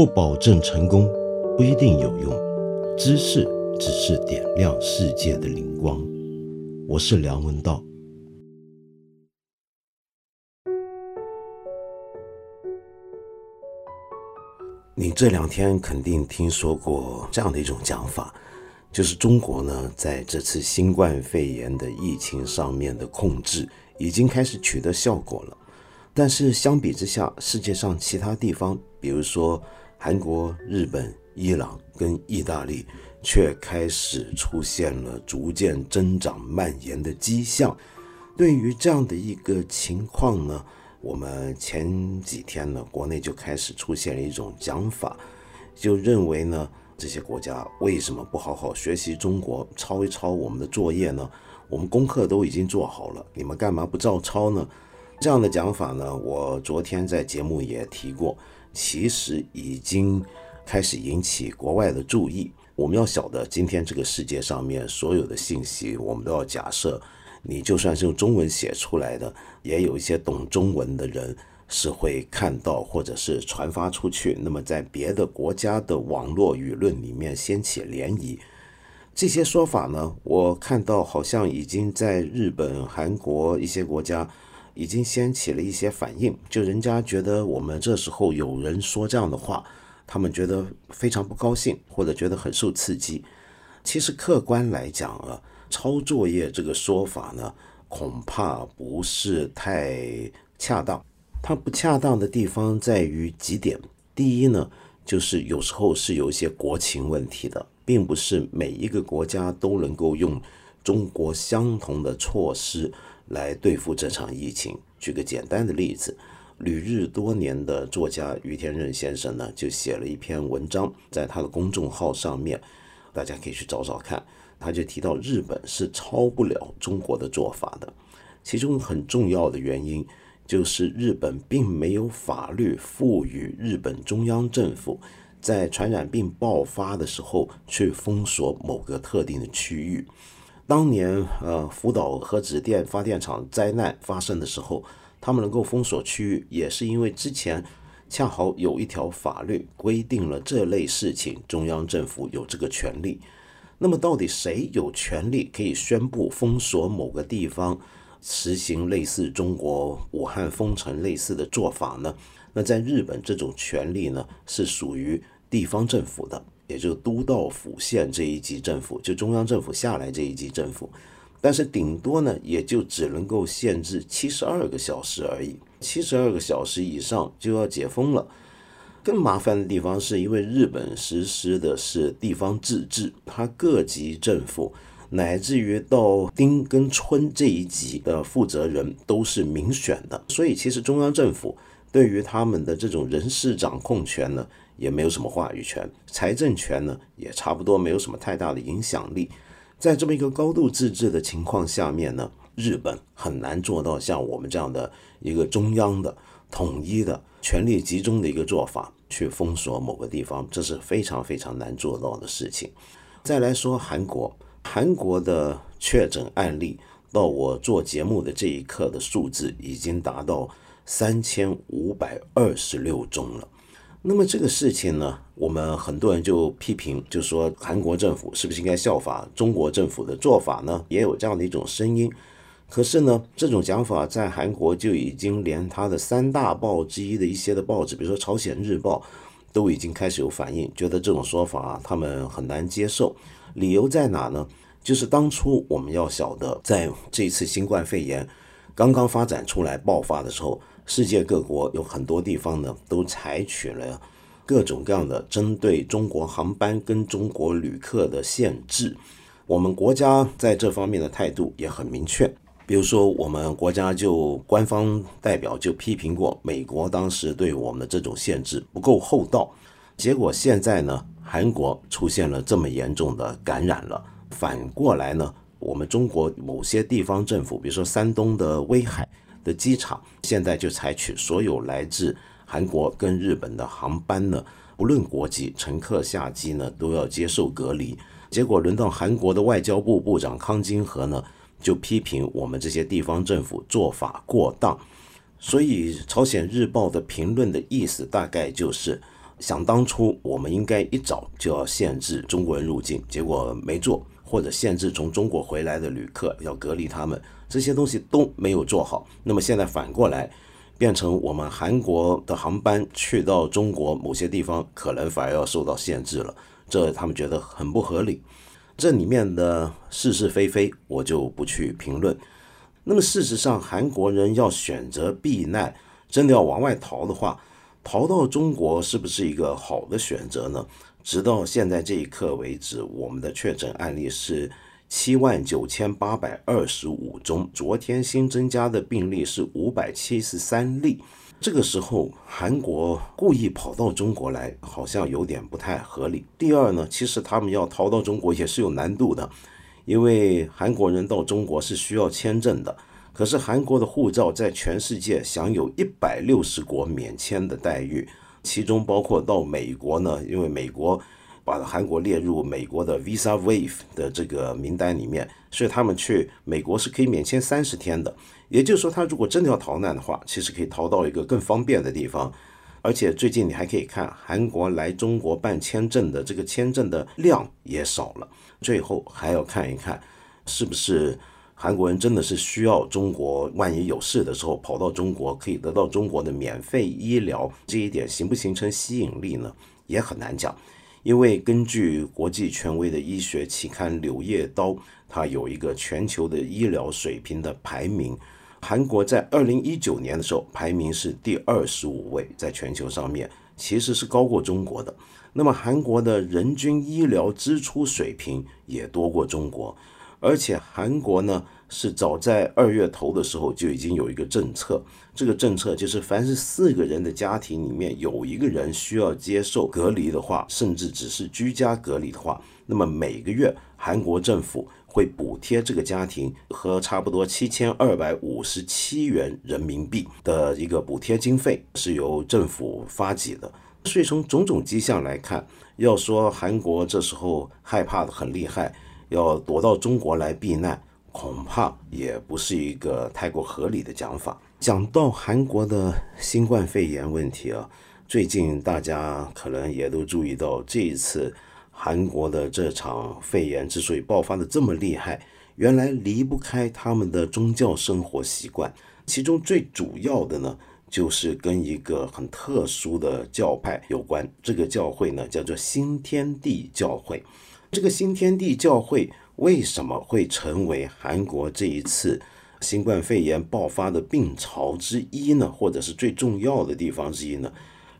不保证成功，不一定有用。知识只是点亮世界的灵光。我是梁文道。你这两天肯定听说过这样的一种讲法，就是中国呢，在这次新冠肺炎的疫情上面的控制已经开始取得效果了。但是相比之下，世界上其他地方，比如说韩国、日本、伊朗跟意大利，却开始出现了逐渐增长蔓延的迹象。对于这样的一个情况呢，我们前几天呢，国内就开始出现了一种讲法，就认为呢，这些国家为什么不好好学习中国，抄一抄我们的作业呢？我们功课都已经做好了，你们干嘛不照抄呢？这样的讲法呢，我昨天在节目也提过，其实已经开始引起国外的注意。我们要晓得，今天这个世界上面所有的信息，我们都要假设，你就算是用中文写出来的，也有一些懂中文的人是会看到或者是传发出去。那么在别的国家的网络舆论里面掀起涟漪，这些说法呢，我看到好像已经在日本、韩国一些国家。已经掀起了一些反应，就人家觉得我们这时候有人说这样的话，他们觉得非常不高兴，或者觉得很受刺激。其实客观来讲啊，抄作业这个说法呢，恐怕不是太恰当。它不恰当的地方在于几点：第一呢，就是有时候是有一些国情问题的，并不是每一个国家都能够用中国相同的措施。来对付这场疫情。举个简单的例子，旅日多年的作家于天任先生呢，就写了一篇文章，在他的公众号上面，大家可以去找找看。他就提到日本是超不了中国的做法的，其中很重要的原因就是日本并没有法律赋予日本中央政府在传染病爆发的时候去封锁某个特定的区域。当年，呃，福岛核子电发电厂灾难发生的时候，他们能够封锁区域，也是因为之前恰好有一条法律规定了这类事情，中央政府有这个权利。那么，到底谁有权利可以宣布封锁某个地方，实行类似中国武汉封城类似的做法呢？那在日本，这种权利呢，是属于地方政府的。也就都道府县这一级政府，就中央政府下来这一级政府，但是顶多呢，也就只能够限制七十二个小时而已，七十二个小时以上就要解封了。更麻烦的地方是因为日本实施的是地方自治，它各级政府乃至于到丁跟村这一级的负责人都是民选的，所以其实中央政府对于他们的这种人事掌控权呢。也没有什么话语权，财政权呢也差不多没有什么太大的影响力。在这么一个高度自治的情况下面呢，日本很难做到像我们这样的一个中央的统一的权力集中的一个做法去封锁某个地方，这是非常非常难做到的事情。再来说韩国，韩国的确诊案例到我做节目的这一刻的数字已经达到三千五百二十六宗了。那么这个事情呢，我们很多人就批评，就说韩国政府是不是应该效法中国政府的做法呢？也有这样的一种声音。可是呢，这种讲法在韩国就已经连他的三大报之一的一些的报纸，比如说《朝鲜日报》，都已经开始有反应，觉得这种说法他们很难接受。理由在哪呢？就是当初我们要晓得，在这次新冠肺炎刚刚发展出来爆发的时候。世界各国有很多地方呢，都采取了各种各样的针对中国航班跟中国旅客的限制。我们国家在这方面的态度也很明确。比如说，我们国家就官方代表就批评过美国当时对我们的这种限制不够厚道。结果现在呢，韩国出现了这么严重的感染了。反过来呢，我们中国某些地方政府，比如说山东的威海。的机场现在就采取所有来自韩国跟日本的航班呢，不论国籍，乘客下机呢都要接受隔离。结果轮到韩国的外交部部长康金和呢，就批评我们这些地方政府做法过当。所以朝鲜日报的评论的意思大概就是，想当初我们应该一早就要限制中国人入境，结果没做，或者限制从中国回来的旅客要隔离他们，这些东西都没有做好。那么现在反过来，变成我们韩国的航班去到中国某些地方，可能反而要受到限制了，这他们觉得很不合理。这里面的是是非非，我就不去评论。那么事实上，韩国人要选择避难，真的要往外逃的话。逃到中国是不是一个好的选择呢？直到现在这一刻为止，我们的确诊案例是七万九千八百二十五宗，昨天新增加的病例是五百七十三例。这个时候，韩国故意跑到中国来，好像有点不太合理。第二呢，其实他们要逃到中国也是有难度的，因为韩国人到中国是需要签证的。可是韩国的护照在全世界享有一百六十国免签的待遇，其中包括到美国呢，因为美国把韩国列入美国的 Visa Wave 的这个名单里面，所以他们去美国是可以免签三十天的。也就是说，他如果真的要逃难的话，其实可以逃到一个更方便的地方。而且最近你还可以看韩国来中国办签证的这个签证的量也少了。最后还要看一看是不是。韩国人真的是需要中国，万一有事的时候跑到中国可以得到中国的免费医疗，这一点形不形成吸引力呢？也很难讲。因为根据国际权威的医学期刊《柳叶刀》，它有一个全球的医疗水平的排名，韩国在二零一九年的时候排名是第二十五位，在全球上面其实是高过中国的。那么韩国的人均医疗支出水平也多过中国。而且韩国呢，是早在二月头的时候就已经有一个政策，这个政策就是凡是四个人的家庭里面有一个人需要接受隔离的话，甚至只是居家隔离的话，那么每个月韩国政府会补贴这个家庭和差不多七千二百五十七元人民币的一个补贴经费，是由政府发给的。所以从种种迹象来看，要说韩国这时候害怕的很厉害。要躲到中国来避难，恐怕也不是一个太过合理的讲法。讲到韩国的新冠肺炎问题啊，最近大家可能也都注意到，这一次韩国的这场肺炎之所以爆发的这么厉害，原来离不开他们的宗教生活习惯。其中最主要的呢，就是跟一个很特殊的教派有关。这个教会呢，叫做新天地教会。这个新天地教会为什么会成为韩国这一次新冠肺炎爆发的病潮之一呢？或者是最重要的地方之一呢？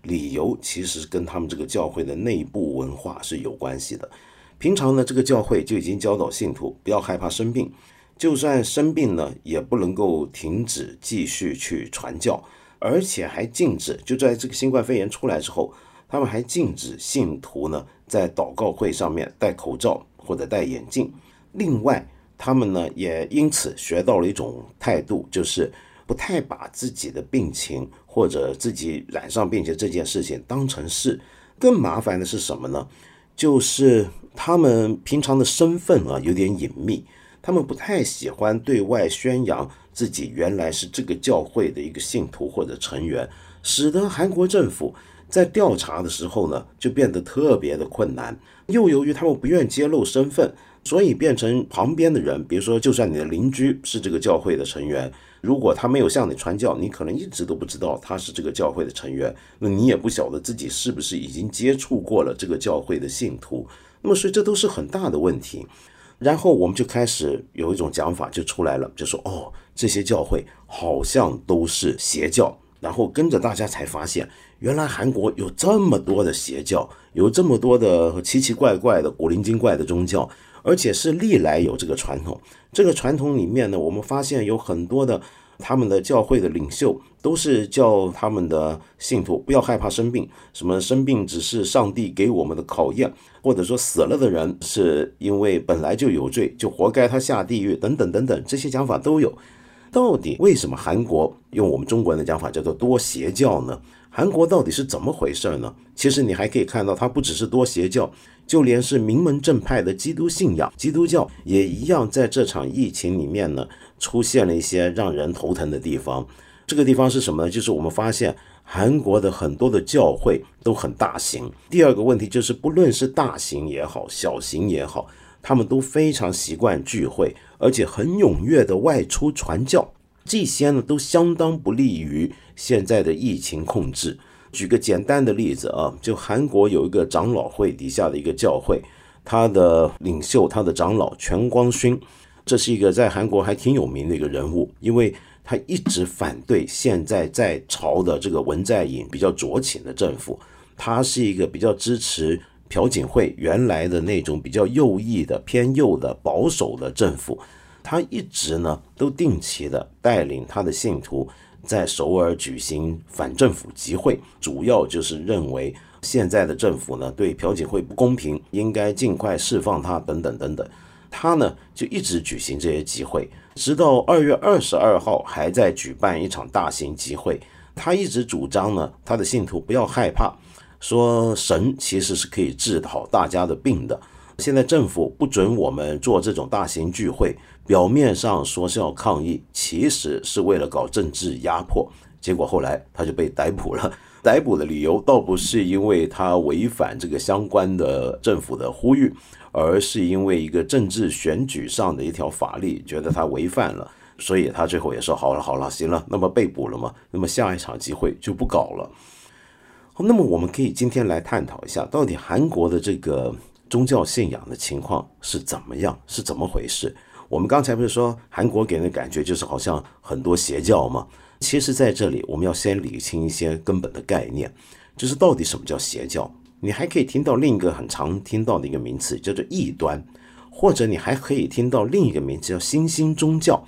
理由其实跟他们这个教会的内部文化是有关系的。平常呢，这个教会就已经教导信徒不要害怕生病，就算生病呢，也不能够停止继续去传教，而且还禁止就在这个新冠肺炎出来之后。他们还禁止信徒呢在祷告会上面戴口罩或者戴眼镜。另外，他们呢也因此学到了一种态度，就是不太把自己的病情或者自己染上病情这件事情当成事。更麻烦的是什么呢？就是他们平常的身份啊有点隐秘，他们不太喜欢对外宣扬自己原来是这个教会的一个信徒或者成员，使得韩国政府。在调查的时候呢，就变得特别的困难。又由于他们不愿揭露身份，所以变成旁边的人，比如说，就算你的邻居是这个教会的成员，如果他没有向你传教，你可能一直都不知道他是这个教会的成员。那你也不晓得自己是不是已经接触过了这个教会的信徒。那么，所以这都是很大的问题。然后我们就开始有一种讲法就出来了，就说哦，这些教会好像都是邪教。然后跟着大家才发现。原来韩国有这么多的邪教，有这么多的奇奇怪怪的古灵精怪的宗教，而且是历来有这个传统。这个传统里面呢，我们发现有很多的他们的教会的领袖都是叫他们的信徒不要害怕生病，什么生病只是上帝给我们的考验，或者说死了的人是因为本来就有罪，就活该他下地狱等等等等，这些讲法都有。到底为什么韩国用我们中国人的讲法叫做多邪教呢？韩国到底是怎么回事呢？其实你还可以看到，它不只是多邪教，就连是名门正派的基督信仰，基督教也一样，在这场疫情里面呢，出现了一些让人头疼的地方。这个地方是什么呢？就是我们发现韩国的很多的教会都很大型。第二个问题就是，不论是大型也好，小型也好，他们都非常习惯聚会，而且很踊跃的外出传教。这些呢，都相当不利于现在的疫情控制。举个简单的例子啊，就韩国有一个长老会底下的一个教会，他的领袖，他的长老全光勋，这是一个在韩国还挺有名的一个人物，因为他一直反对现在在朝的这个文在寅比较左倾的政府，他是一个比较支持朴槿惠原来的那种比较右翼的偏右的保守的政府，他一直呢都定期的带领他的信徒。在首尔举行反政府集会，主要就是认为现在的政府呢对朴槿惠不公平，应该尽快释放他等等等等。他呢就一直举行这些集会，直到二月二十二号还在举办一场大型集会。他一直主张呢，他的信徒不要害怕，说神其实是可以治好大家的病的。现在政府不准我们做这种大型聚会。表面上说是要抗议，其实是为了搞政治压迫。结果后来他就被逮捕了。逮捕的理由倒不是因为他违反这个相关的政府的呼吁，而是因为一个政治选举上的一条法律，觉得他违反了，所以他最后也说好了好了，行了，那么被捕了嘛，那么下一场机会就不搞了。那么我们可以今天来探讨一下，到底韩国的这个宗教信仰的情况是怎么样，是怎么回事？我们刚才不是说韩国给人的感觉就是好像很多邪教吗？其实，在这里我们要先理清一些根本的概念，就是到底什么叫邪教？你还可以听到另一个很常听到的一个名词叫做异端，或者你还可以听到另一个名词叫新兴宗教。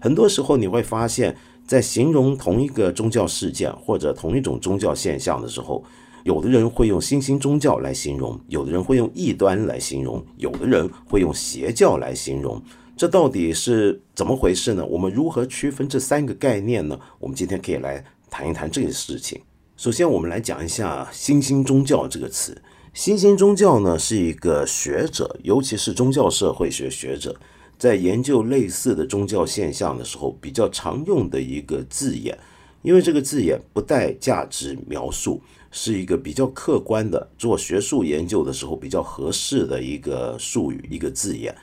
很多时候你会发现，在形容同一个宗教事件或者同一种宗教现象的时候，有的人会用新兴宗教来形容，有的人会用异端来形容，有的人会用邪教来形容。这到底是怎么回事呢？我们如何区分这三个概念呢？我们今天可以来谈一谈这个事情。首先，我们来讲一下“新兴宗教”这个词。新兴宗教呢，是一个学者，尤其是宗教社会学学者，在研究类似的宗教现象的时候，比较常用的一个字眼。因为这个字眼不带价值描述，是一个比较客观的，做学术研究的时候比较合适的一个术语，一个字眼。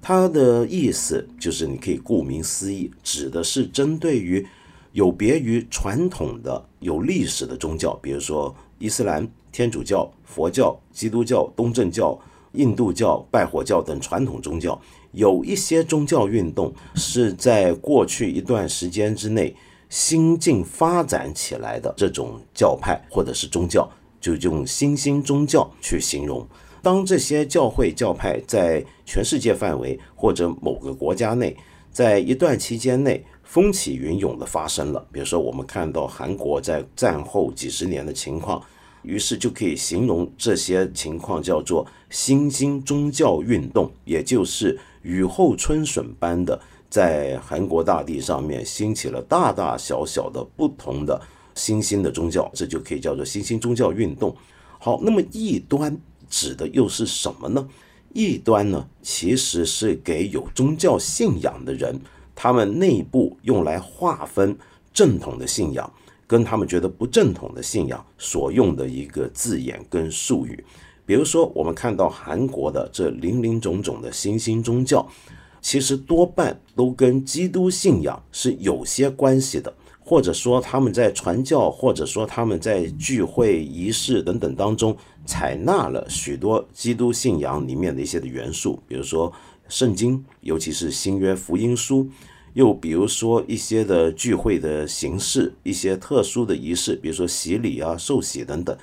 它的意思就是，你可以顾名思义，指的是针对于有别于传统的有历史的宗教，比如说伊斯兰、天主教、佛教、基督教、东正教、印度教、拜火教等传统宗教，有一些宗教运动是在过去一段时间之内新近发展起来的这种教派或者是宗教，就用新兴宗教去形容。当这些教会教派在全世界范围或者某个国家内，在一段期间内风起云涌的发生了，比如说我们看到韩国在战后几十年的情况，于是就可以形容这些情况叫做新兴宗教运动，也就是雨后春笋般的在韩国大地上面兴起了大大小小的不同的新兴的宗教，这就可以叫做新兴宗教运动。好，那么异端。指的又是什么呢？异端呢，其实是给有宗教信仰的人，他们内部用来划分正统的信仰跟他们觉得不正统的信仰所用的一个字眼跟术语。比如说，我们看到韩国的这林林总总的新兴宗教，其实多半都跟基督信仰是有些关系的。或者说他们在传教，或者说他们在聚会仪式等等当中，采纳了许多基督信仰里面的一些的元素，比如说圣经，尤其是新约福音书，又比如说一些的聚会的形式，一些特殊的仪式，比如说洗礼啊、受洗等等。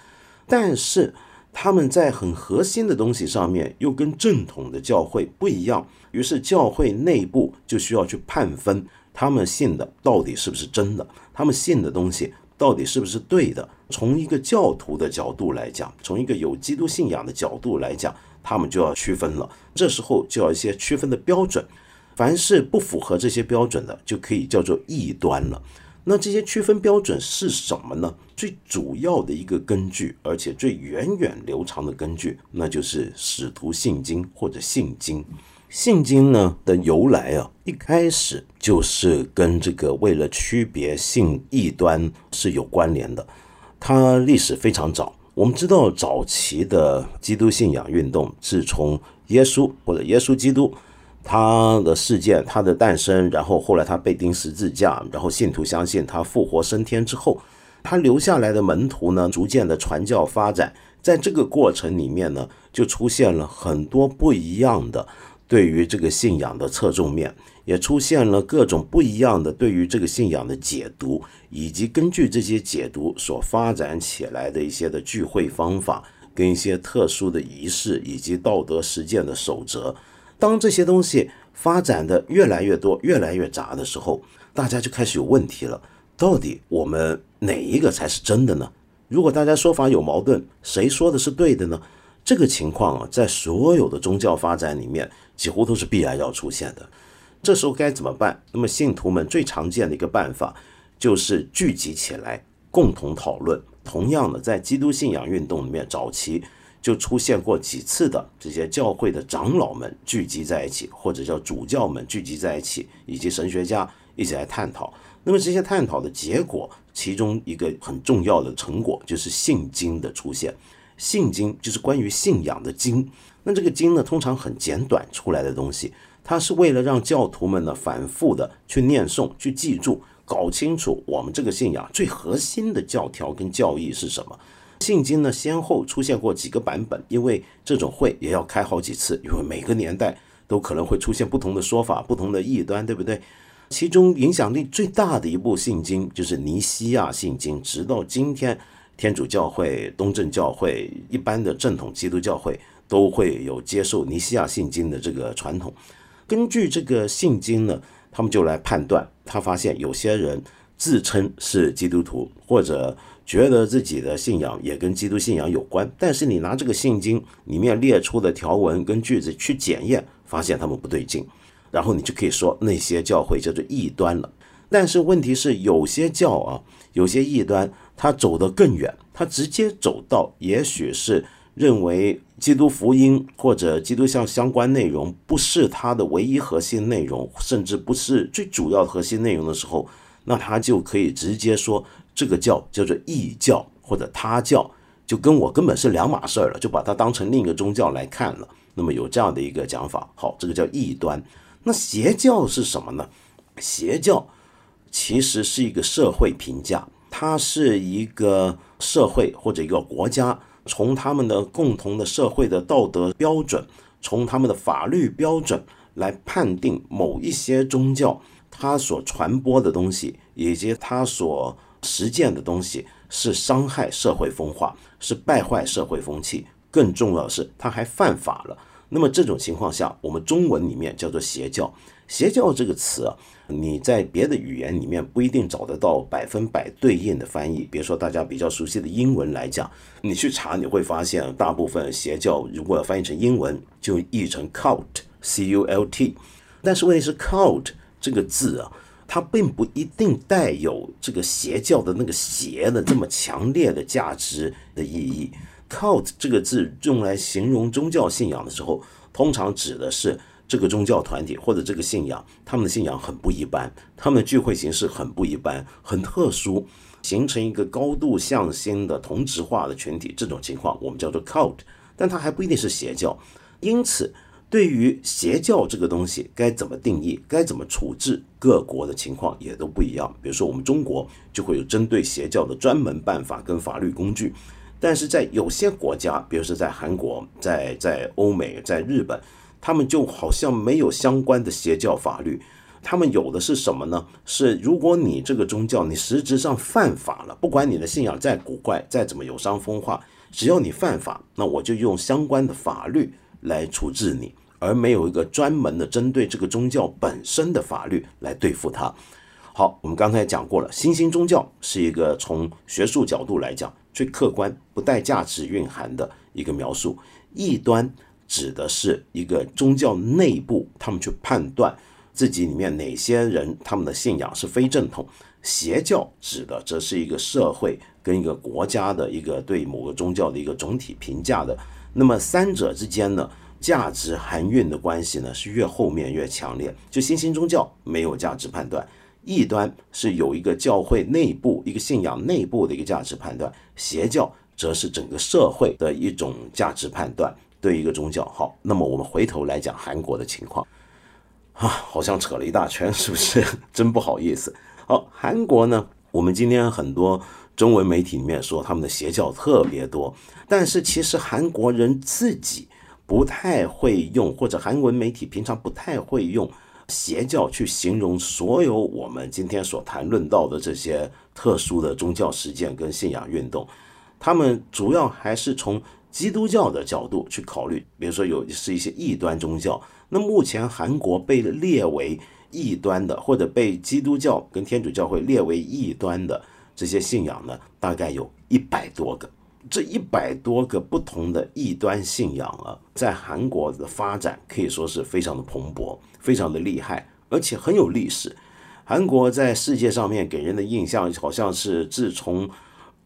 但是他们在很核心的东西上面又跟正统的教会不一样，于是教会内部就需要去判分。他们信的到底是不是真的？他们信的东西到底是不是对的？从一个教徒的角度来讲，从一个有基督信仰的角度来讲，他们就要区分了。这时候就要一些区分的标准，凡是不符合这些标准的，就可以叫做异端了。那这些区分标准是什么呢？最主要的一个根据，而且最源远流长的根据，那就是使徒信经或者信经。信经呢的由来啊，一开始就是跟这个为了区别信异端是有关联的。它历史非常早，我们知道早期的基督信仰运动是从耶稣或者耶稣基督他的事件、他的诞生，然后后来他被钉十字架，然后信徒相信他复活升天之后，他留下来的门徒呢，逐渐的传教发展，在这个过程里面呢，就出现了很多不一样的。对于这个信仰的侧重面，也出现了各种不一样的对于这个信仰的解读，以及根据这些解读所发展起来的一些的聚会方法，跟一些特殊的仪式，以及道德实践的守则。当这些东西发展的越来越多、越来越杂的时候，大家就开始有问题了：到底我们哪一个才是真的呢？如果大家说法有矛盾，谁说的是对的呢？这个情况啊，在所有的宗教发展里面。几乎都是必然要出现的，这时候该怎么办？那么信徒们最常见的一个办法就是聚集起来，共同讨论。同样的，在基督信仰运动里面，早期就出现过几次的这些教会的长老们聚集在一起，或者叫主教们聚集在一起，以及神学家一起来探讨。那么这些探讨的结果，其中一个很重要的成果就是信经的出现。信经就是关于信仰的经。那这个经呢，通常很简短出来的东西，它是为了让教徒们呢反复的去念诵、去记住、搞清楚我们这个信仰最核心的教条跟教义是什么。信经呢先后出现过几个版本，因为这种会也要开好几次，因为每个年代都可能会出现不同的说法、不同的异端，对不对？其中影响力最大的一部信经就是尼西亚信经，直到今天，天主教会、东正教会、一般的正统基督教会。都会有接受尼西亚信经的这个传统。根据这个信经呢，他们就来判断。他发现有些人自称是基督徒，或者觉得自己的信仰也跟基督信仰有关。但是你拿这个信经里面列出的条文跟句子去检验，发现他们不对劲，然后你就可以说那些教会叫做异端了。但是问题是，有些教啊，有些异端，他走得更远，他直接走到，也许是认为。基督福音或者基督教相关内容不是他的唯一核心内容，甚至不是最主要核心内容的时候，那他就可以直接说这个教叫做异教或者他教，就跟我根本是两码事儿了，就把它当成另一个宗教来看了。那么有这样的一个讲法，好，这个叫异端。那邪教是什么呢？邪教其实是一个社会评价，它是一个社会或者一个国家。从他们的共同的社会的道德标准，从他们的法律标准来判定某一些宗教，它所传播的东西以及它所实践的东西是伤害社会风化，是败坏社会风气。更重要的是，它还犯法了。那么这种情况下，我们中文里面叫做邪教。邪教这个词啊，你在别的语言里面不一定找得到百分百对应的翻译。比如说大家比较熟悉的英文来讲，你去查你会发现，大部分邪教如果要翻译成英文，就译成 cult，c u l t。但是问题是，cult 这个字啊，它并不一定带有这个邪教的那个邪的这么强烈的价值的意义。cult 这个字用来形容宗教信仰的时候，通常指的是。这个宗教团体或者这个信仰，他们的信仰很不一般，他们的聚会形式很不一般，很特殊，形成一个高度向心的同质化的群体。这种情况我们叫做 cult，但它还不一定是邪教。因此，对于邪教这个东西该怎么定义，该怎么处置，各国的情况也都不一样。比如说，我们中国就会有针对邪教的专门办法跟法律工具，但是在有些国家，比如说在韩国、在在欧美、在日本。他们就好像没有相关的邪教法律，他们有的是什么呢？是如果你这个宗教你实质上犯法了，不管你的信仰再古怪，再怎么有伤风化，只要你犯法，那我就用相关的法律来处置你，而没有一个专门的针对这个宗教本身的法律来对付它。好，我们刚才讲过了，新兴宗教是一个从学术角度来讲最客观、不带价值蕴含的一个描述，异端。指的是一个宗教内部，他们去判断自己里面哪些人他们的信仰是非正统。邪教指的则是一个社会跟一个国家的一个对某个宗教的一个总体评价的。那么三者之间呢，价值含蕴的关系呢是越后面越强烈。就新兴宗教没有价值判断，异端是有一个教会内部一个信仰内部的一个价值判断，邪教则是整个社会的一种价值判断。对一个宗教好，那么我们回头来讲韩国的情况，啊，好像扯了一大圈，是不是？真不好意思。好，韩国呢，我们今天很多中文媒体里面说他们的邪教特别多，但是其实韩国人自己不太会用，或者韩文媒体平常不太会用邪教去形容所有我们今天所谈论到的这些特殊的宗教实践跟信仰运动，他们主要还是从。基督教的角度去考虑，比如说有是一些异端宗教，那目前韩国被列为异端的，或者被基督教跟天主教会列为异端的这些信仰呢，大概有一百多个。这一百多个不同的异端信仰啊，在韩国的发展可以说是非常的蓬勃，非常的厉害，而且很有历史。韩国在世界上面给人的印象，好像是自从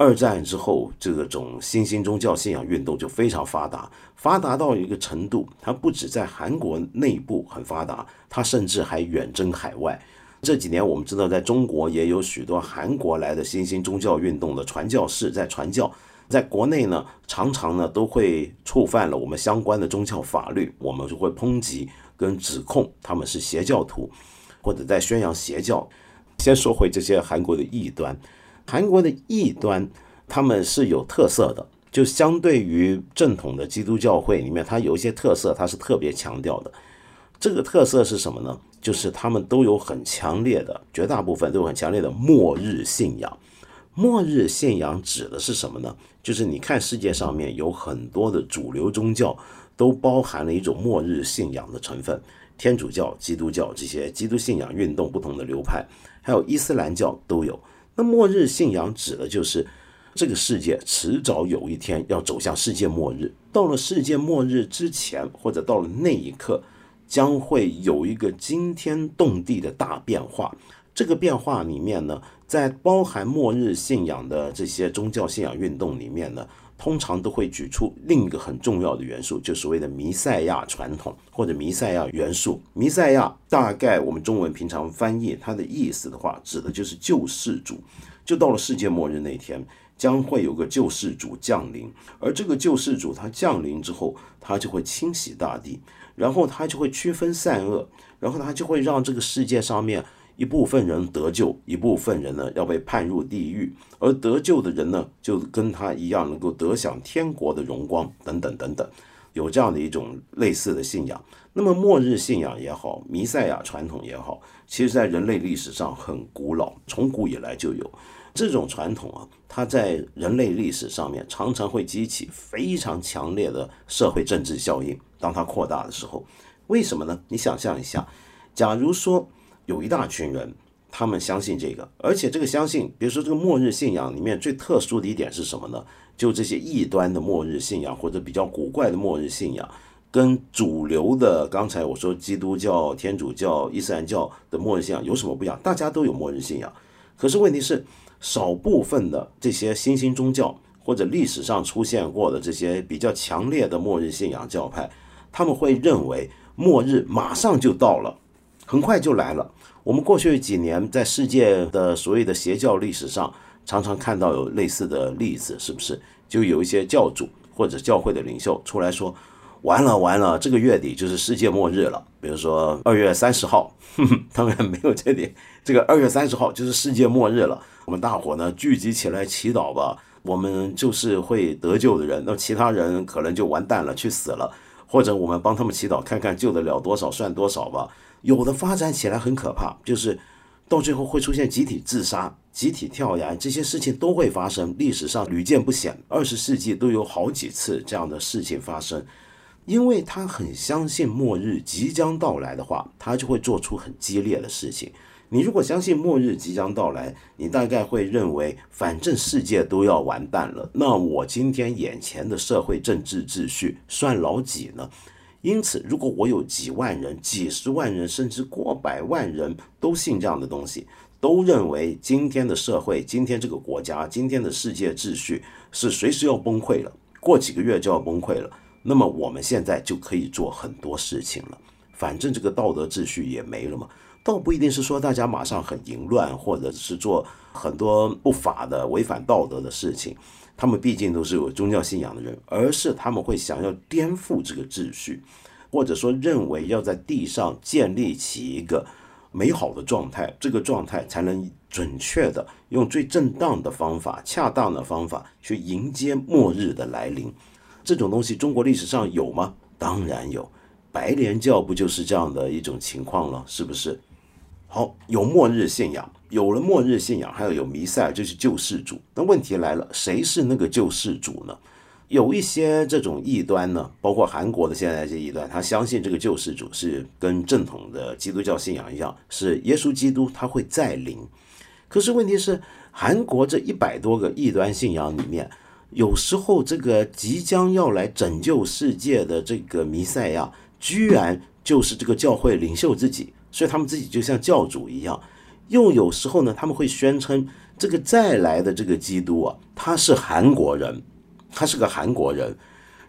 二战之后，这种新兴宗教信仰运动就非常发达，发达到一个程度，它不止在韩国内部很发达，它甚至还远征海外。这几年我们知道，在中国也有许多韩国来的新兴宗教运动的传教士在传教，在国内呢，常常呢都会触犯了我们相关的宗教法律，我们就会抨击跟指控他们是邪教徒，或者在宣扬邪教。先说回这些韩国的异端。韩国的异端，他们是有特色的，就相对于正统的基督教会里面，它有一些特色，它是特别强调的。这个特色是什么呢？就是他们都有很强烈的，绝大部分都有很强烈的末日信仰。末日信仰指的是什么呢？就是你看世界上面有很多的主流宗教都包含了一种末日信仰的成分，天主教、基督教这些基督信仰运动不同的流派，还有伊斯兰教都有。那末日信仰指的就是这个世界迟早有一天要走向世界末日。到了世界末日之前，或者到了那一刻，将会有一个惊天动地的大变化。这个变化里面呢，在包含末日信仰的这些宗教信仰运动里面呢。通常都会举出另一个很重要的元素，就所谓的弥赛亚传统或者弥赛亚元素。弥赛亚大概我们中文平常翻译它的意思的话，指的就是救世主。就到了世界末日那天，将会有个救世主降临，而这个救世主他降临之后，他就会清洗大地，然后他就会区分善恶，然后他就会让这个世界上面。一部分人得救，一部分人呢要被判入地狱，而得救的人呢就跟他一样能够得享天国的荣光，等等等等，有这样的一种类似的信仰。那么末日信仰也好，弥赛亚传统也好，其实在人类历史上很古老，从古以来就有这种传统啊。它在人类历史上面常常会激起非常强烈的社会政治效应。当它扩大的时候，为什么呢？你想象一下，假如说。有一大群人，他们相信这个，而且这个相信，比如说这个末日信仰里面最特殊的一点是什么呢？就这些异端的末日信仰或者比较古怪的末日信仰，跟主流的刚才我说基督教、天主教、伊斯兰教的末日信仰有什么不一样？大家都有末日信仰，可是问题是，少部分的这些新兴宗教或者历史上出现过的这些比较强烈的末日信仰教派，他们会认为末日马上就到了，很快就来了。我们过去几年在世界的所谓的邪教历史上，常常看到有类似的例子，是不是？就有一些教主或者教会的领袖出来说：“完了完了，这个月底就是世界末日了。”比如说二月三十号，当然没有这里，这个二月三十号就是世界末日了。我们大伙呢聚集起来祈祷吧，我们就是会得救的人，那其他人可能就完蛋了，去死了，或者我们帮他们祈祷，看看救得了多少算多少吧。有的发展起来很可怕，就是到最后会出现集体自杀、集体跳崖，这些事情都会发生，历史上屡见不鲜。二十世纪都有好几次这样的事情发生，因为他很相信末日即将到来的话，他就会做出很激烈的事情。你如果相信末日即将到来，你大概会认为，反正世界都要完蛋了，那我今天眼前的社会政治秩序算老几呢？因此，如果我有几万人、几十万人，甚至过百万人都信这样的东西，都认为今天的社会、今天这个国家、今天的世界秩序是随时要崩溃了，过几个月就要崩溃了，那么我们现在就可以做很多事情了。反正这个道德秩序也没了嘛，倒不一定是说大家马上很淫乱，或者是做很多不法的、违反道德的事情。他们毕竟都是有宗教信仰的人，而是他们会想要颠覆这个秩序，或者说认为要在地上建立起一个美好的状态，这个状态才能准确的用最正当的方法、恰当的方法去迎接末日的来临。这种东西中国历史上有吗？当然有，白莲教不就是这样的一种情况了？是不是？好，有末日信仰。有了末日信仰，还要有弥赛，就是救世主。那问题来了，谁是那个救世主呢？有一些这种异端呢，包括韩国的现在这异端，他相信这个救世主是跟正统的基督教信仰一样，是耶稣基督，他会再临。可是问题是，韩国这一百多个异端信仰里面，有时候这个即将要来拯救世界的这个弥赛亚，居然就是这个教会领袖自己，所以他们自己就像教主一样。又有时候呢，他们会宣称这个再来的这个基督啊，他是韩国人，他是个韩国人。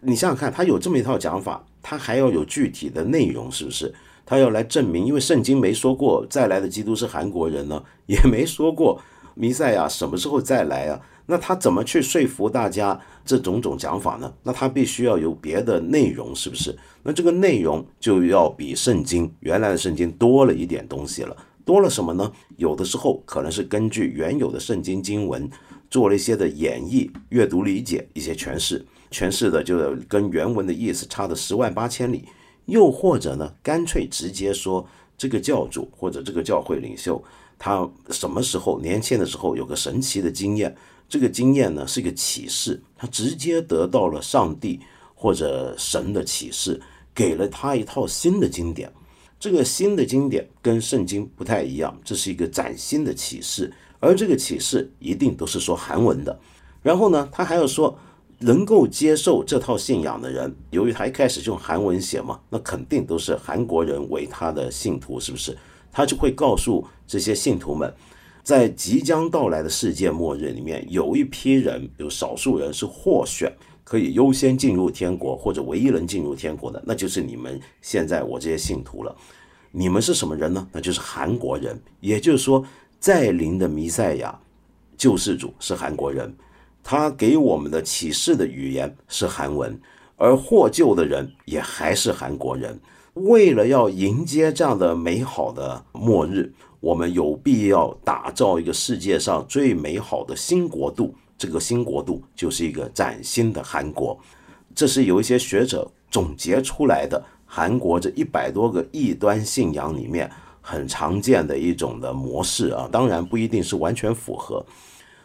你想想看，他有这么一套讲法，他还要有具体的内容，是不是？他要来证明，因为圣经没说过再来的基督是韩国人呢，也没说过弥赛亚什么时候再来啊？那他怎么去说服大家这种种讲法呢？那他必须要有别的内容，是不是？那这个内容就要比圣经原来的圣经多了一点东西了。多了什么呢？有的时候可能是根据原有的圣经经文做了一些的演绎、阅读理解、一些诠释，诠释的就跟原文的意思差的十万八千里。又或者呢，干脆直接说这个教主或者这个教会领袖，他什么时候年轻的时候有个神奇的经验，这个经验呢是一个启示，他直接得到了上帝或者神的启示，给了他一套新的经典。这个新的经典跟圣经不太一样，这是一个崭新的启示，而这个启示一定都是说韩文的。然后呢，他还要说，能够接受这套信仰的人，由于他一开始用韩文写嘛，那肯定都是韩国人为他的信徒，是不是？他就会告诉这些信徒们，在即将到来的世界末日里面，有一批人，有少数人是获选。可以优先进入天国，或者唯一能进入天国的，那就是你们现在我这些信徒了。你们是什么人呢？那就是韩国人。也就是说，在临的弥赛亚救世主是韩国人，他给我们的启示的语言是韩文，而获救的人也还是韩国人。为了要迎接这样的美好的末日，我们有必要打造一个世界上最美好的新国度。这个新国度就是一个崭新的韩国，这是有一些学者总结出来的韩国这一百多个异端信仰里面很常见的一种的模式啊，当然不一定是完全符合。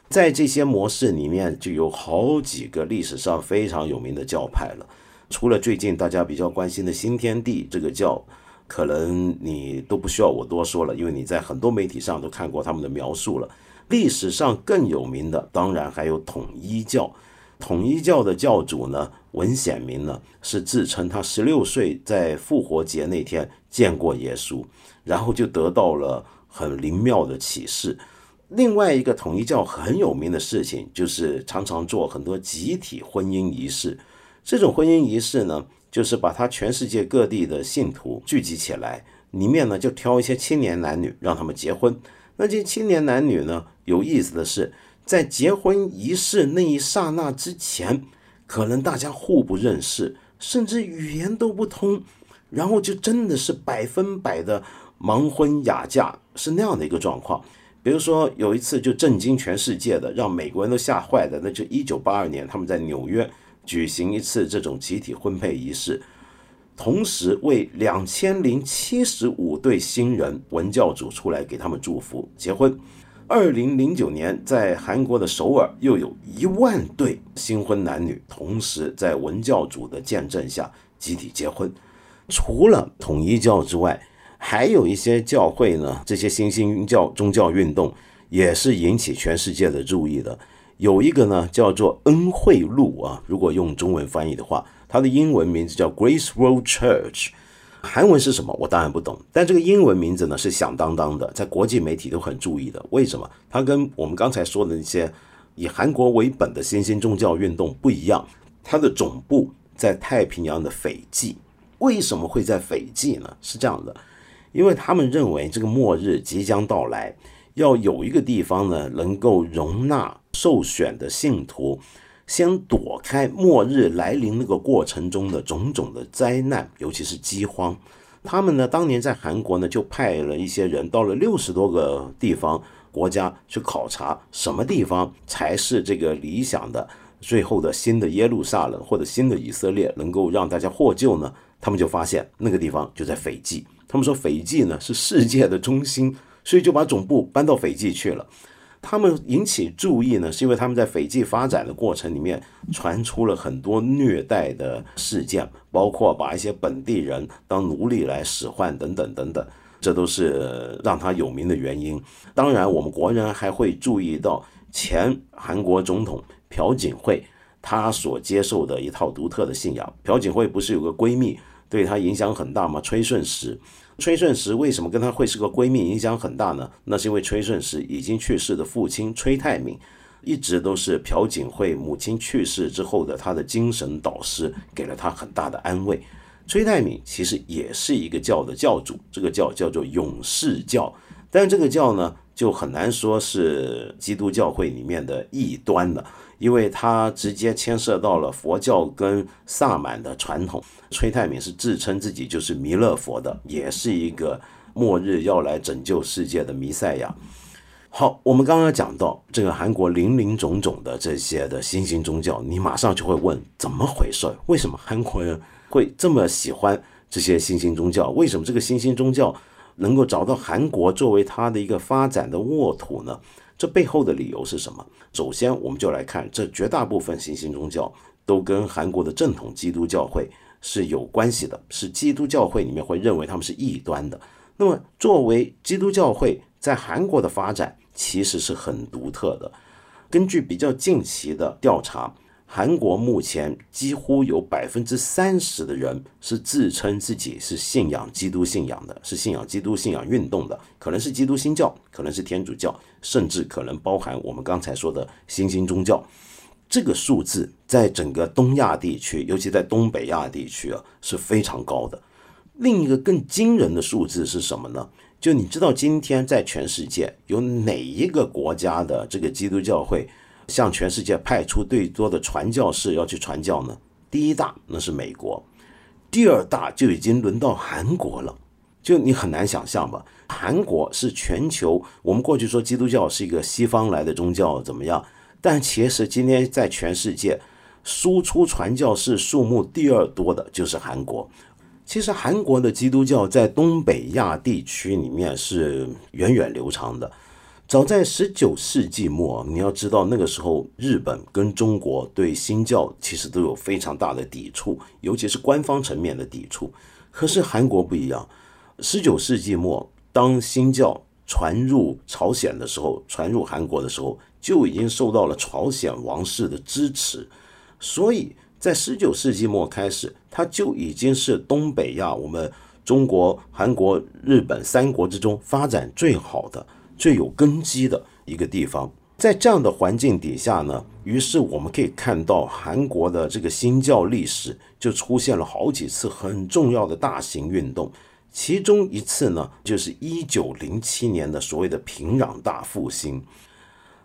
在这些模式里面，就有好几个历史上非常有名的教派了。除了最近大家比较关心的新天地这个教，可能你都不需要我多说了，因为你在很多媒体上都看过他们的描述了。历史上更有名的，当然还有统一教。统一教的教主呢，文显明呢，是自称他十六岁在复活节那天见过耶稣，然后就得到了很灵妙的启示。另外一个统一教很有名的事情，就是常常做很多集体婚姻仪式。这种婚姻仪式呢，就是把他全世界各地的信徒聚集起来，里面呢就挑一些青年男女，让他们结婚。那这青年男女呢？有意思的是，在结婚仪式那一刹那之前，可能大家互不认识，甚至语言都不通，然后就真的是百分百的盲婚哑嫁，是那样的一个状况。比如说有一次就震惊全世界的，让美国人都吓坏的，那就一九八二年他们在纽约举行一次这种集体婚配仪式。同时为两千零七十五对新人文教主出来给他们祝福结婚。二零零九年，在韩国的首尔，又有一万对新婚男女同时在文教主的见证下集体结婚。除了统一教之外，还有一些教会呢，这些新兴教宗教运动也是引起全世界的注意的。有一个呢，叫做恩惠路啊，如果用中文翻译的话。它的英文名字叫 Grace World Church，韩文是什么？我当然不懂。但这个英文名字呢是响当当的，在国际媒体都很注意的。为什么？它跟我们刚才说的那些以韩国为本的新兴宗教运动不一样。它的总部在太平洋的斐济。为什么会在斐济呢？是这样的，因为他们认为这个末日即将到来，要有一个地方呢，能够容纳受选的信徒，先躲开末日来临那个过程中的种种的灾难，尤其是饥荒。他们呢，当年在韩国呢，就派了一些人到了六十多个地方国家去考察，什么地方才是这个理想的最后的新的耶路撒冷或者新的以色列，能够让大家获救呢？他们就发现那个地方就在斐济。他们说斐济呢是世界的中心，所以就把总部搬到斐济去了。他们引起注意呢，是因为他们在斐济发展的过程里面传出了很多虐待的事件，包括把一些本地人当奴隶来使唤等等等等，这都是让他有名的原因。当然，我们国人还会注意到前韩国总统朴槿惠她所接受的一套独特的信仰。朴槿惠不是有个闺蜜对她影响很大吗？崔顺实。崔顺实为什么跟她会是个闺蜜，影响很大呢？那是因为崔顺实已经去世的父亲崔泰敏，一直都是朴槿惠母亲去世之后的她的精神导师，给了她很大的安慰。崔泰敏其实也是一个教的教主，这个教叫做勇士教，但这个教呢，就很难说是基督教会里面的异端了。因为他直接牵涉到了佛教跟萨满的传统，崔泰敏是自称自己就是弥勒佛的，也是一个末日要来拯救世界的弥赛亚。好，我们刚刚讲到这个韩国林林种种的这些的新兴宗教，你马上就会问怎么回事？为什么韩国人会这么喜欢这些新兴宗教？为什么这个新兴宗教能够找到韩国作为它的一个发展的沃土呢？这背后的理由是什么？首先，我们就来看，这绝大部分新兴宗教都跟韩国的正统基督教会是有关系的，是基督教会里面会认为他们是异端的。那么，作为基督教会在韩国的发展其实是很独特的。根据比较近期的调查。韩国目前几乎有百分之三十的人是自称自己是信仰基督信仰的，是信仰基督信仰运动的，可能是基督新教，可能是天主教，甚至可能包含我们刚才说的新兴宗教。这个数字在整个东亚地区，尤其在东北亚地区啊，是非常高的。另一个更惊人的数字是什么呢？就你知道，今天在全世界有哪一个国家的这个基督教会？向全世界派出最多的传教士要去传教呢？第一大那是美国，第二大就已经轮到韩国了。就你很难想象吧？韩国是全球，我们过去说基督教是一个西方来的宗教怎么样？但其实今天在全世界输出传教士数目第二多的就是韩国。其实韩国的基督教在东北亚地区里面是源远流长的。早在十九世纪末，你要知道那个时候，日本跟中国对新教其实都有非常大的抵触，尤其是官方层面的抵触。可是韩国不一样，十九世纪末，当新教传入朝鲜的时候，传入韩国的时候，就已经受到了朝鲜王室的支持。所以在十九世纪末开始，它就已经是东北亚我们中国、韩国、日本三国之中发展最好的。最有根基的一个地方，在这样的环境底下呢，于是我们可以看到韩国的这个新教历史就出现了好几次很重要的大型运动，其中一次呢，就是一九零七年的所谓的平壤大复兴。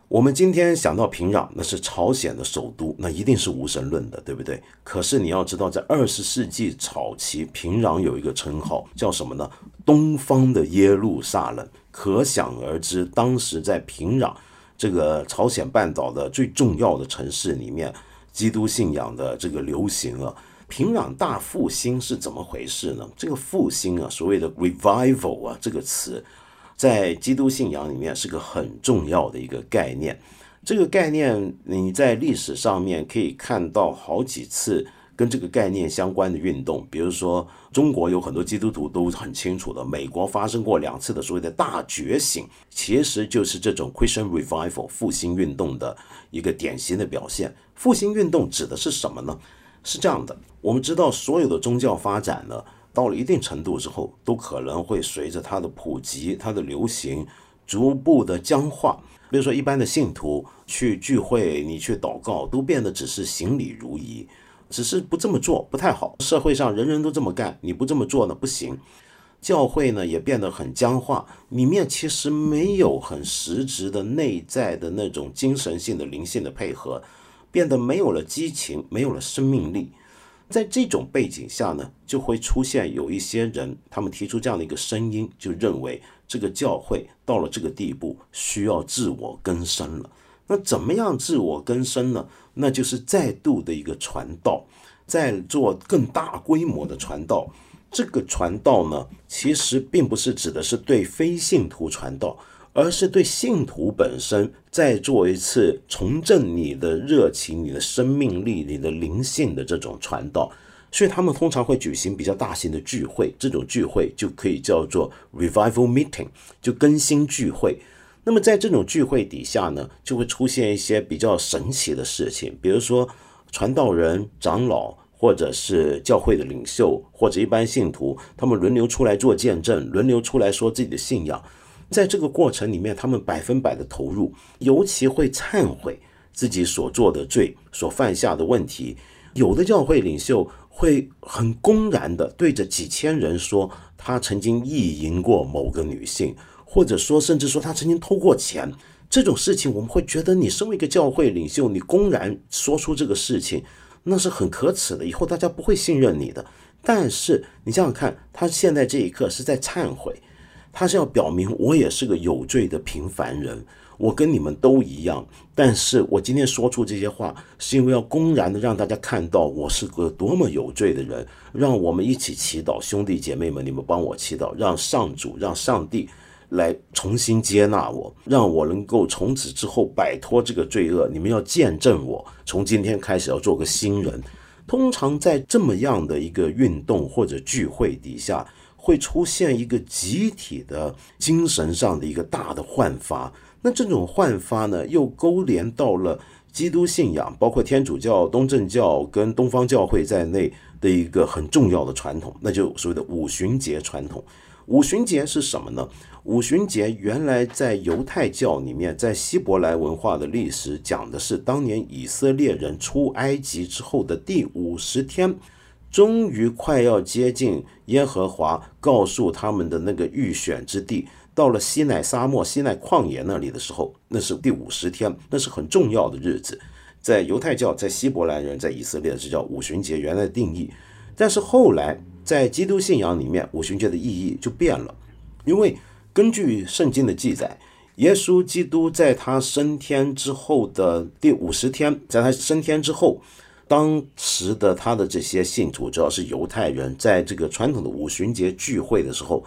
我们今天想到平壤，那是朝鲜的首都，那一定是无神论的，对不对？可是你要知道，在二十世纪早期，平壤有一个称号叫什么呢？东方的耶路撒冷。可想而知，当时在平壤这个朝鲜半岛的最重要的城市里面，基督信仰的这个流行啊，平壤大复兴是怎么回事呢？这个复兴啊，所谓的 revival 啊，这个词在基督信仰里面是个很重要的一个概念。这个概念你在历史上面可以看到好几次。跟这个概念相关的运动，比如说中国有很多基督徒都很清楚的，美国发生过两次的所谓的大觉醒，其实就是这种 Christian Revival 复兴运动的一个典型的表现。复兴运动指的是什么呢？是这样的，我们知道所有的宗教发展呢，到了一定程度之后，都可能会随着它的普及、它的流行，逐步的僵化。比如说，一般的信徒去聚会，你去祷告，都变得只是行礼如仪。只是不这么做不太好。社会上人人都这么干，你不这么做呢不行。教会呢也变得很僵化，里面其实没有很实质的内在的那种精神性的灵性的配合，变得没有了激情，没有了生命力。在这种背景下呢，就会出现有一些人，他们提出这样的一个声音，就认为这个教会到了这个地步，需要自我更生了。那怎么样自我更生呢？那就是再度的一个传道，在做更大规模的传道。这个传道呢，其实并不是指的是对非信徒传道。而是对信徒本身再做一次重振你的热情、你的生命力、你的灵性的这种传道，所以他们通常会举行比较大型的聚会，这种聚会就可以叫做 revival meeting，就更新聚会。那么在这种聚会底下呢，就会出现一些比较神奇的事情，比如说传道人、长老，或者是教会的领袖，或者一般信徒，他们轮流出来做见证，轮流出来说自己的信仰。在这个过程里面，他们百分百的投入，尤其会忏悔自己所做的罪、所犯下的问题。有的教会领袖会很公然的对着几千人说，他曾经意淫过某个女性，或者说甚至说他曾经偷过钱。这种事情，我们会觉得你身为一个教会领袖，你公然说出这个事情，那是很可耻的，以后大家不会信任你的。但是你想想看，他现在这一刻是在忏悔。他是要表明我也是个有罪的平凡人，我跟你们都一样。但是我今天说出这些话，是因为要公然的让大家看到我是个多么有罪的人。让我们一起祈祷，兄弟姐妹们，你们帮我祈祷，让上主、让上帝来重新接纳我，让我能够从此之后摆脱这个罪恶。你们要见证我，从今天开始要做个新人。通常在这么样的一个运动或者聚会底下。会出现一个集体的精神上的一个大的焕发，那这种焕发呢，又勾连到了基督信仰，包括天主教、东正教跟东方教会在内的一个很重要的传统，那就所谓的五旬节传统。五旬节是什么呢？五旬节原来在犹太教里面，在希伯来文化的历史讲的是当年以色列人出埃及之后的第五十天。终于快要接近耶和华告诉他们的那个预选之地，到了西奈沙漠、西奈旷野那里的时候，那是第五十天，那是很重要的日子。在犹太教、在希伯来人、在以色列，这叫五旬节原来定义。但是后来在基督信仰里面，五旬节的意义就变了，因为根据圣经的记载，耶稣基督在他升天之后的第五十天，在他升天之后。当时的他的这些信徒，主要是犹太人，在这个传统的五旬节聚会的时候，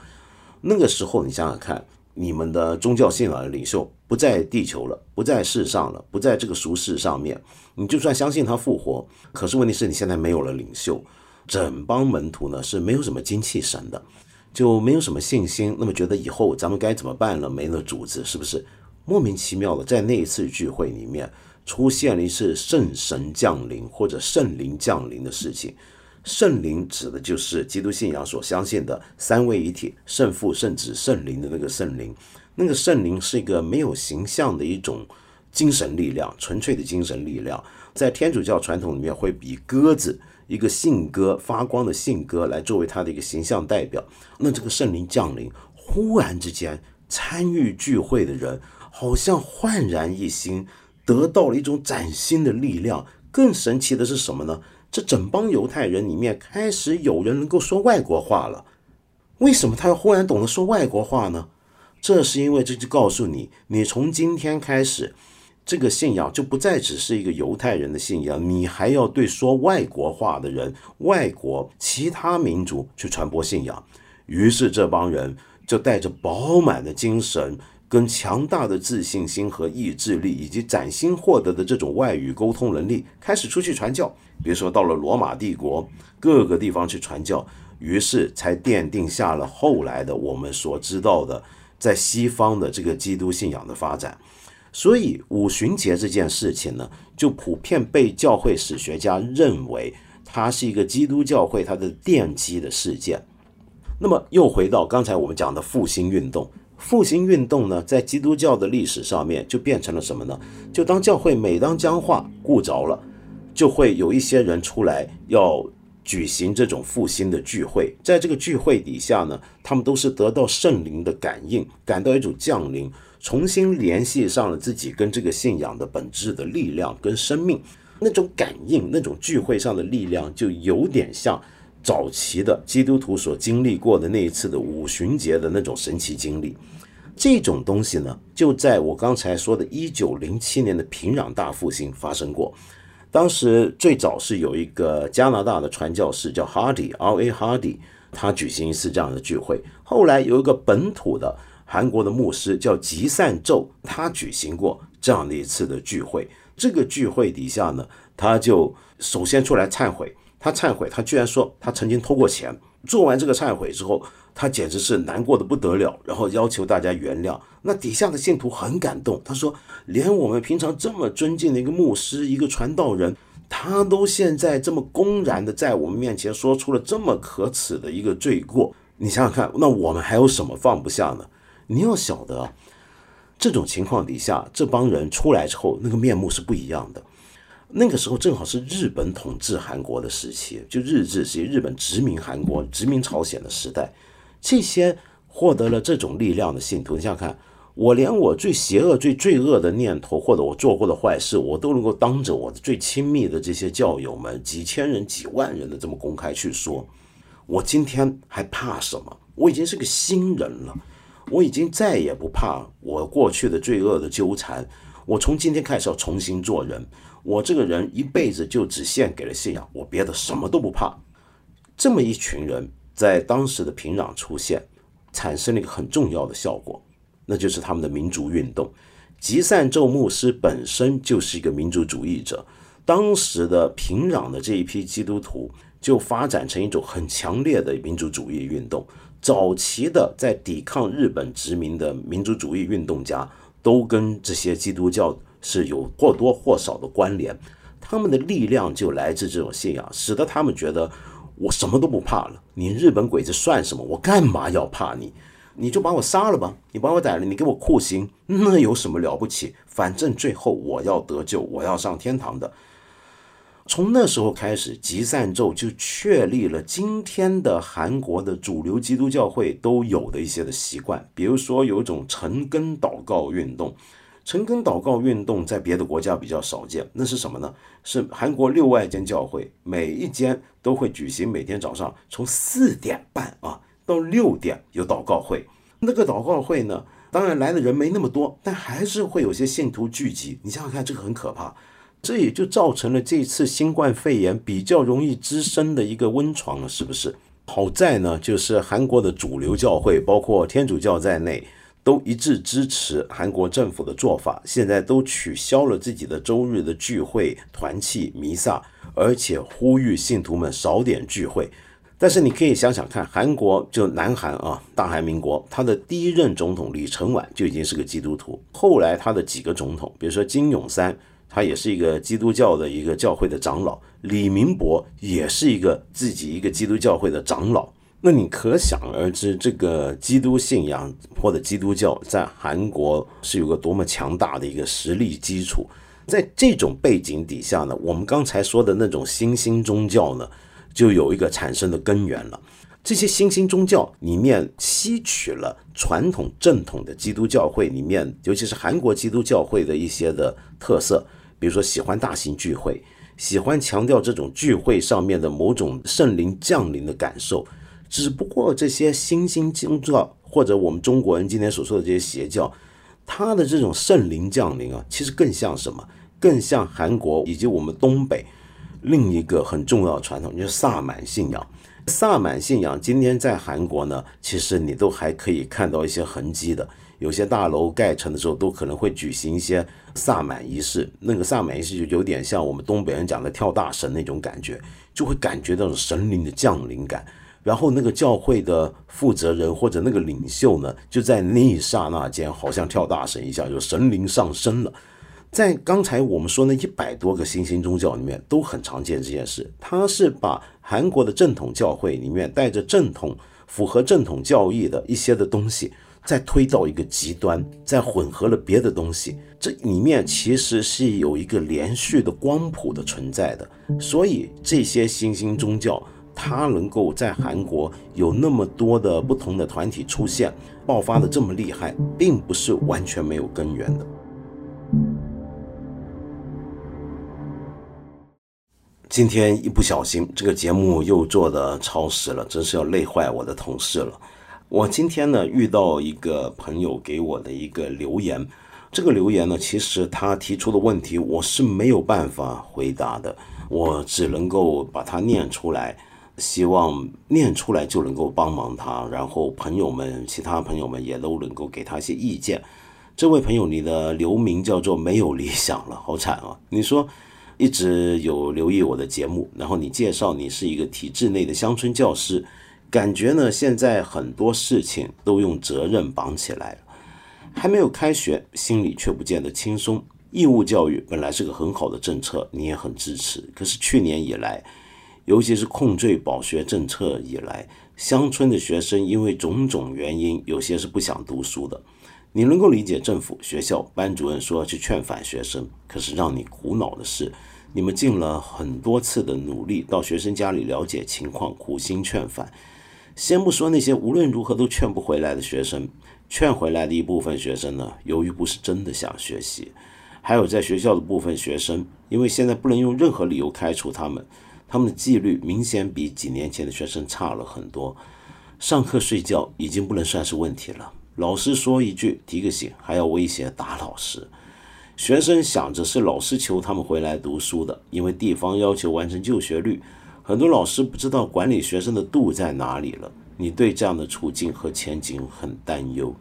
那个时候你想想看，你们的宗教信仰的领袖不在地球了，不在世上了，不在这个俗世上面，你就算相信他复活，可是问题是你现在没有了领袖，整帮门徒呢是没有什么精气神的，就没有什么信心，那么觉得以后咱们该怎么办呢？没了主子，是不是莫名其妙的在那一次聚会里面？出现了一次圣神降临或者圣灵降临的事情。圣灵指的就是基督信仰所相信的三位一体、圣父、圣子、圣灵的那个圣灵。那个圣灵是一个没有形象的一种精神力量，纯粹的精神力量。在天主教传统里面，会比鸽子一个信鸽发光的信鸽来作为它的一个形象代表。那这个圣灵降临，忽然之间参与聚会的人好像焕然一新。得到了一种崭新的力量。更神奇的是什么呢？这整帮犹太人里面开始有人能够说外国话了。为什么他要忽然懂得说外国话呢？这是因为这就告诉你，你从今天开始，这个信仰就不再只是一个犹太人的信仰，你还要对说外国话的人、外国其他民族去传播信仰。于是这帮人就带着饱满的精神。跟强大的自信心和意志力，以及崭新获得的这种外语沟通能力，开始出去传教。比如说到了罗马帝国各个地方去传教，于是才奠定下了后来的我们所知道的在西方的这个基督信仰的发展。所以五旬节这件事情呢，就普遍被教会史学家认为它是一个基督教会它的奠基的事件。那么又回到刚才我们讲的复兴运动。复兴运动呢，在基督教的历史上面就变成了什么呢？就当教会每当僵化、固着了，就会有一些人出来要举行这种复兴的聚会，在这个聚会底下呢，他们都是得到圣灵的感应，感到一种降临，重新联系上了自己跟这个信仰的本质的力量跟生命，那种感应，那种聚会上的力量，就有点像早期的基督徒所经历过的那一次的五旬节的那种神奇经历。这种东西呢，就在我刚才说的1907年的平壤大复兴发生过。当时最早是有一个加拿大的传教士叫哈迪 （R.A. 哈迪），他举行一次这样的聚会。后来有一个本土的韩国的牧师叫吉善宙，他举行过这样的一次的聚会。这个聚会底下呢，他就首先出来忏悔。他忏悔，他居然说他曾经偷过钱。做完这个忏悔之后。他简直是难过的不得了，然后要求大家原谅。那底下的信徒很感动，他说：“连我们平常这么尊敬的一个牧师、一个传道人，他都现在这么公然的在我们面前说出了这么可耻的一个罪过。你想想看，那我们还有什么放不下呢？你要晓得，这种情况底下，这帮人出来之后，那个面目是不一样的。那个时候正好是日本统治韩国的时期，就日治时期，日本殖民韩国、殖民朝鲜的时代。”这些获得了这种力量的信徒，你想想看，我连我最邪恶、最罪恶的念头，或者我做过的坏事，我都能够当着我的最亲密的这些教友们，几千人、几万人的这么公开去说，我今天还怕什么？我已经是个新人了，我已经再也不怕我过去的罪恶的纠缠。我从今天开始要重新做人，我这个人一辈子就只献给了信仰，我别的什么都不怕。这么一群人。在当时的平壤出现，产生了一个很重要的效果，那就是他们的民族运动。吉善咒牧师本身就是一个民族主义者，当时的平壤的这一批基督徒就发展成一种很强烈的民族主义运动。早期的在抵抗日本殖民的民族主义运动家，都跟这些基督教是有或多或少的关联，他们的力量就来自这种信仰，使得他们觉得。我什么都不怕了，你日本鬼子算什么？我干嘛要怕你？你就把我杀了吧，你把我逮了，你给我酷刑，那有什么了不起？反正最后我要得救，我要上天堂的。从那时候开始，集散咒就确立了今天的韩国的主流基督教会都有的一些的习惯，比如说有一种晨更祷告运动。晨更祷告运动在别的国家比较少见，那是什么呢？是韩国六外间教会，每一间都会举行每天早上从四点半啊到六点有祷告会。那个祷告会呢，当然来的人没那么多，但还是会有些信徒聚集。你想想看，这个很可怕，这也就造成了这次新冠肺炎比较容易滋生的一个温床了，是不是？好在呢，就是韩国的主流教会，包括天主教在内。都一致支持韩国政府的做法，现在都取消了自己的周日的聚会、团契、弥撒，而且呼吁信徒们少点聚会。但是你可以想想看，韩国就南韩啊，大韩民国，他的第一任总统李承晚就已经是个基督徒，后来他的几个总统，比如说金永三，他也是一个基督教的一个教会的长老，李明博也是一个自己一个基督教会的长老。那你可想而知，这个基督信仰或者基督教在韩国是有个多么强大的一个实力基础。在这种背景底下呢，我们刚才说的那种新兴宗教呢，就有一个产生的根源了。这些新兴宗教里面吸取了传统正统的基督教会里面，尤其是韩国基督教会的一些的特色，比如说喜欢大型聚会，喜欢强调这种聚会上面的某种圣灵降临的感受。只不过这些新兴宗教，或者我们中国人今天所说的这些邪教，它的这种圣灵降临啊，其实更像什么？更像韩国以及我们东北另一个很重要的传统，就是萨满信仰。萨满信仰今天在韩国呢，其实你都还可以看到一些痕迹的。有些大楼盖成的时候，都可能会举行一些萨满仪式。那个萨满仪式就有点像我们东北人讲的跳大神那种感觉，就会感觉到神灵的降临感。然后那个教会的负责人或者那个领袖呢，就在那一刹那间，好像跳大神一下，就神灵上升了。在刚才我们说那一百多个新兴宗教里面，都很常见这件事。他是把韩国的正统教会里面带着正统、符合正统教义的一些的东西，再推到一个极端，再混合了别的东西，这里面其实是有一个连续的光谱的存在的。所以这些新兴宗教，它能够在韩国有那么多的不同的团体出现，爆发的这么厉害，并不是完全没有根源的。今天一不小心，这个节目又做的超时了，真是要累坏我的同事了。我今天呢遇到一个朋友给我的一个留言，这个留言呢，其实他提出的问题我是没有办法回答的，我只能够把它念出来，希望念出来就能够帮忙他，然后朋友们、其他朋友们也都能够给他一些意见。这位朋友，你的留名叫做没有理想了，好惨啊！你说。一直有留意我的节目，然后你介绍你是一个体制内的乡村教师，感觉呢现在很多事情都用责任绑起来了。还没有开学，心里却不见得轻松。义务教育本来是个很好的政策，你也很支持。可是去年以来，尤其是控罪保学政策以来，乡村的学生因为种种原因，有些是不想读书的。你能够理解政府、学校、班主任说要去劝返学生，可是让你苦恼的是，你们尽了很多次的努力，到学生家里了解情况，苦心劝返。先不说那些无论如何都劝不回来的学生，劝回来的一部分学生呢，由于不是真的想学习，还有在学校的部分学生，因为现在不能用任何理由开除他们，他们的纪律明显比几年前的学生差了很多，上课睡觉已经不能算是问题了。老师说一句提个醒，还要威胁打老师。学生想着是老师求他们回来读书的，因为地方要求完成就学率。很多老师不知道管理学生的度在哪里了。你对这样的处境和前景很担忧。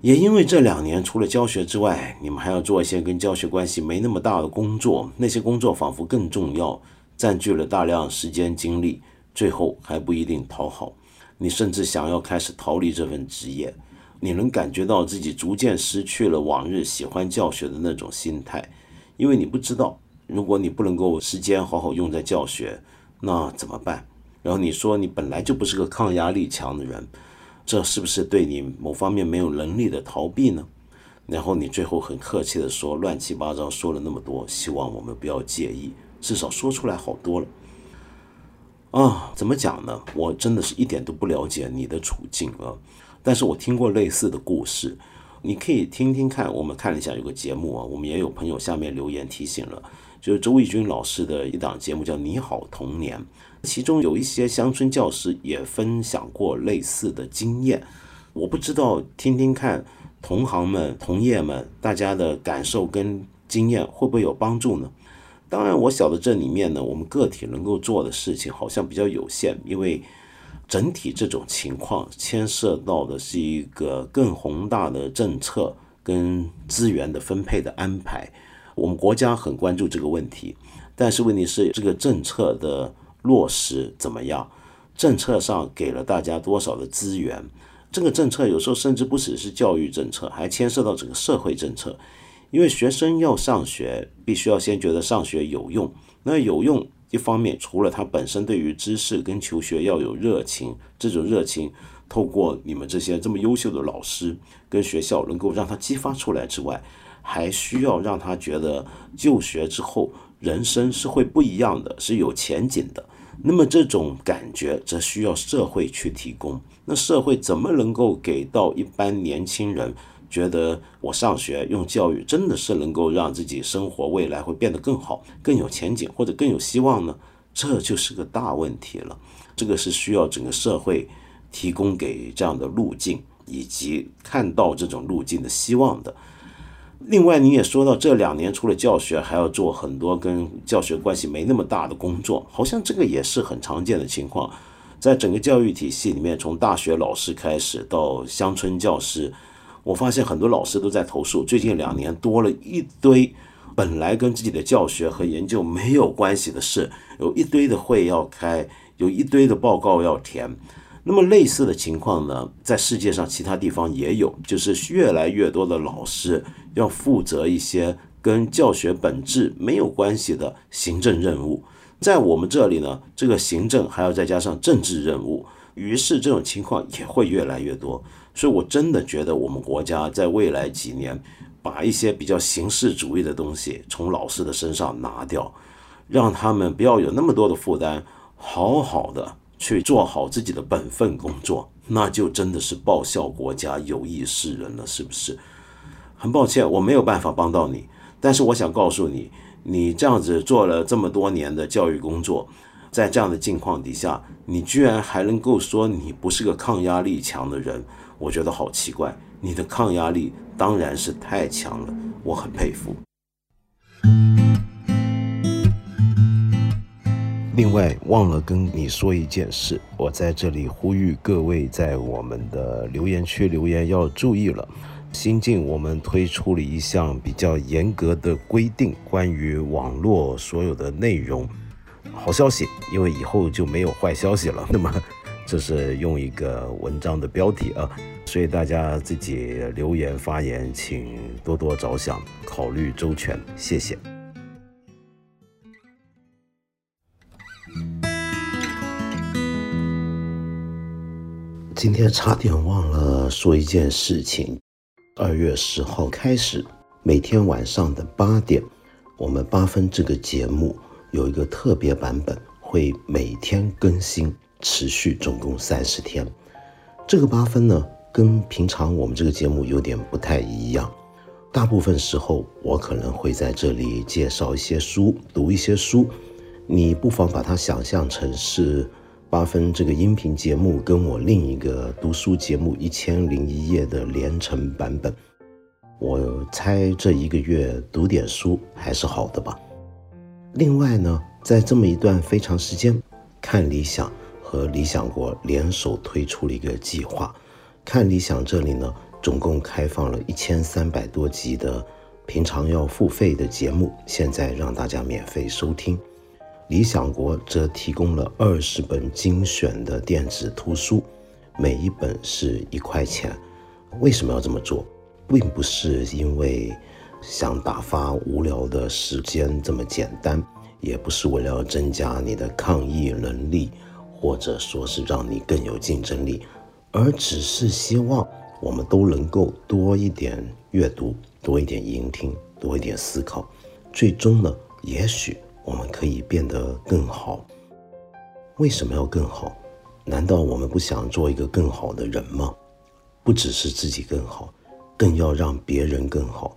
也因为这两年除了教学之外，你们还要做一些跟教学关系没那么大的工作，那些工作仿佛更重要，占据了大量时间精力，最后还不一定讨好。你甚至想要开始逃离这份职业，你能感觉到自己逐渐失去了往日喜欢教学的那种心态，因为你不知道，如果你不能够时间好好用在教学，那怎么办？然后你说你本来就不是个抗压力强的人，这是不是对你某方面没有能力的逃避呢？然后你最后很客气的说，乱七八糟说了那么多，希望我们不要介意，至少说出来好多了。啊，怎么讲呢？我真的是一点都不了解你的处境啊！但是我听过类似的故事，你可以听听看。我们看了一下有个节目啊，我们也有朋友下面留言提醒了，就是周轶君老师的一档节目叫《你好童年》，其中有一些乡村教师也分享过类似的经验。我不知道听听看，同行们、同业们大家的感受跟经验会不会有帮助呢？当然，我晓得这里面呢，我们个体能够做的事情好像比较有限，因为整体这种情况牵涉到的是一个更宏大的政策跟资源的分配的安排。我们国家很关注这个问题，但是问题是这个政策的落实怎么样？政策上给了大家多少的资源？这个政策有时候甚至不只是教育政策，还牵涉到整个社会政策。因为学生要上学，必须要先觉得上学有用。那有用，一方面除了他本身对于知识跟求学要有热情，这种热情透过你们这些这么优秀的老师跟学校能够让他激发出来之外，还需要让他觉得就学之后人生是会不一样的，是有前景的。那么这种感觉则需要社会去提供。那社会怎么能够给到一般年轻人？觉得我上学用教育真的是能够让自己生活未来会变得更好、更有前景或者更有希望呢？这就是个大问题了。这个是需要整个社会提供给这样的路径，以及看到这种路径的希望的。另外，你也说到这两年除了教学，还要做很多跟教学关系没那么大的工作，好像这个也是很常见的情况。在整个教育体系里面，从大学老师开始到乡村教师。我发现很多老师都在投诉，最近两年多了一堆本来跟自己的教学和研究没有关系的事，有一堆的会要开，有一堆的报告要填。那么类似的情况呢，在世界上其他地方也有，就是越来越多的老师要负责一些跟教学本质没有关系的行政任务。在我们这里呢，这个行政还要再加上政治任务。于是这种情况也会越来越多。所以我真的觉得我们国家在未来几年，把一些比较形式主义的东西从老师的身上拿掉，让他们不要有那么多的负担，好好的去做好自己的本分工作，那就真的是报效国家、有益世人了，是不是？很抱歉，我没有办法帮到你，但是我想告诉你。你这样子做了这么多年的教育工作，在这样的境况底下，你居然还能够说你不是个抗压力强的人，我觉得好奇怪。你的抗压力当然是太强了，我很佩服。另外，忘了跟你说一件事，我在这里呼吁各位在我们的留言区留言要注意了。新近我们推出了一项比较严格的规定，关于网络所有的内容。好消息，因为以后就没有坏消息了。那么，这是用一个文章的标题啊，所以大家自己留言发言，请多多着想，考虑周全，谢谢。今天差点忘了说一件事情。二月十号开始，每天晚上的八点，我们八分这个节目有一个特别版本，会每天更新，持续总共三十天。这个八分呢，跟平常我们这个节目有点不太一样。大部分时候，我可能会在这里介绍一些书，读一些书。你不妨把它想象成是八分这个音频节目跟我另一个读书节目《一千零一夜》的连成版本。我猜这一个月读点书还是好的吧。另外呢，在这么一段非常时间，看理想和理想国联手推出了一个计划。看理想这里呢，总共开放了一千三百多集的平常要付费的节目，现在让大家免费收听。理想国则提供了二十本精选的电子图书，每一本是一块钱。为什么要这么做？并不是因为想打发无聊的时间这么简单，也不是为了增加你的抗疫能力，或者说是让你更有竞争力，而只是希望我们都能够多一点阅读，多一点聆听，多一点思考，最终呢，也许我们可以变得更好。为什么要更好？难道我们不想做一个更好的人吗？不只是自己更好。更要让别人更好。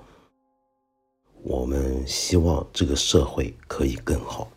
我们希望这个社会可以更好。